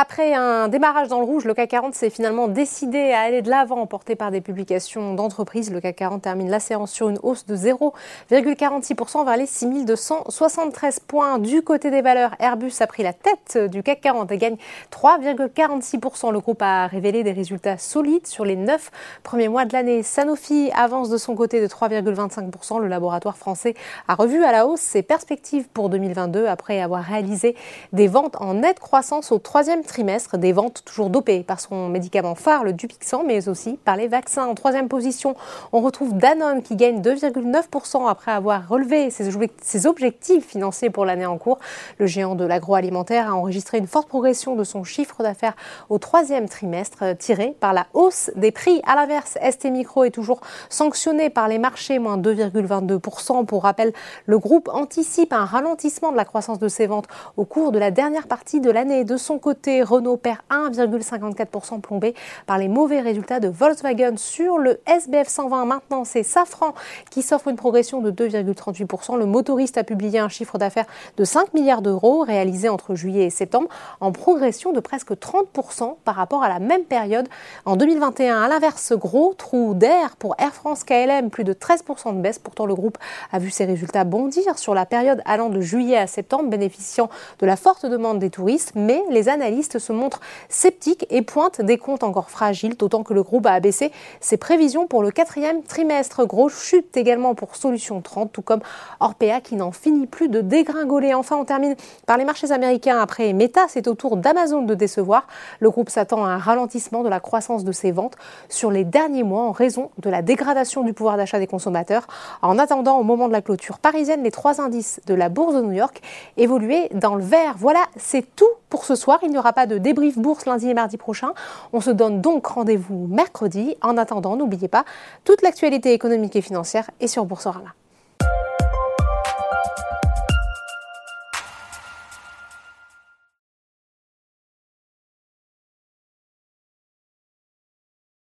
Après un démarrage dans le rouge, le CAC 40 s'est finalement décidé à aller de l'avant, porté par des publications d'entreprises. Le CAC 40 termine la séance sur une hausse de 0,46% vers les 6273 points. Du côté des valeurs, Airbus a pris la tête du CAC 40 et gagne 3,46%. Le groupe a révélé des résultats solides sur les 9 premiers mois de l'année. Sanofi avance de son côté de 3,25%. Le laboratoire français a revu à la hausse ses perspectives pour 2022 après avoir réalisé des ventes en nette croissance au troisième trimestre, des ventes toujours dopées par son médicament phare, le Dupixent, mais aussi par les vaccins. En troisième position, on retrouve Danone qui gagne 2,9% après avoir relevé ses objectifs financiers pour l'année en cours. Le géant de l'agroalimentaire a enregistré une forte progression de son chiffre d'affaires au troisième trimestre, tiré par la hausse des prix. À l'inverse, ST Micro est toujours sanctionné par les marchés, moins 2,22%. Pour rappel, le groupe anticipe un ralentissement de la croissance de ses ventes au cours de la dernière partie de l'année. De son côté, Renault perd 1,54% plombé par les mauvais résultats de Volkswagen sur le SBF 120. Maintenant, c'est Safran qui s'offre une progression de 2,38%. Le motoriste a publié un chiffre d'affaires de 5 milliards d'euros réalisé entre juillet et septembre en progression de presque 30% par rapport à la même période en 2021. À l'inverse, gros trou d'air pour Air France KLM, plus de 13% de baisse. Pourtant, le groupe a vu ses résultats bondir sur la période allant de juillet à septembre, bénéficiant de la forte demande des touristes, mais les se montrent sceptiques et pointent des comptes encore fragiles, d'autant que le groupe a abaissé ses prévisions pour le quatrième trimestre. Grosse chute également pour Solution 30, tout comme Orpea qui n'en finit plus de dégringoler. Enfin, on termine par les marchés américains après Meta. C'est au tour d'Amazon de décevoir. Le groupe s'attend à un ralentissement de la croissance de ses ventes sur les derniers mois en raison de la dégradation du pouvoir d'achat des consommateurs. En attendant, au moment de la clôture parisienne, les trois indices de la bourse de New York évoluaient dans le vert. Voilà, c'est tout pour ce soir. Il n'y aura pas de débrief bourse lundi et mardi prochain. On se donne donc rendez-vous mercredi. En attendant, n'oubliez pas, toute l'actualité économique et financière est sur Boursorama.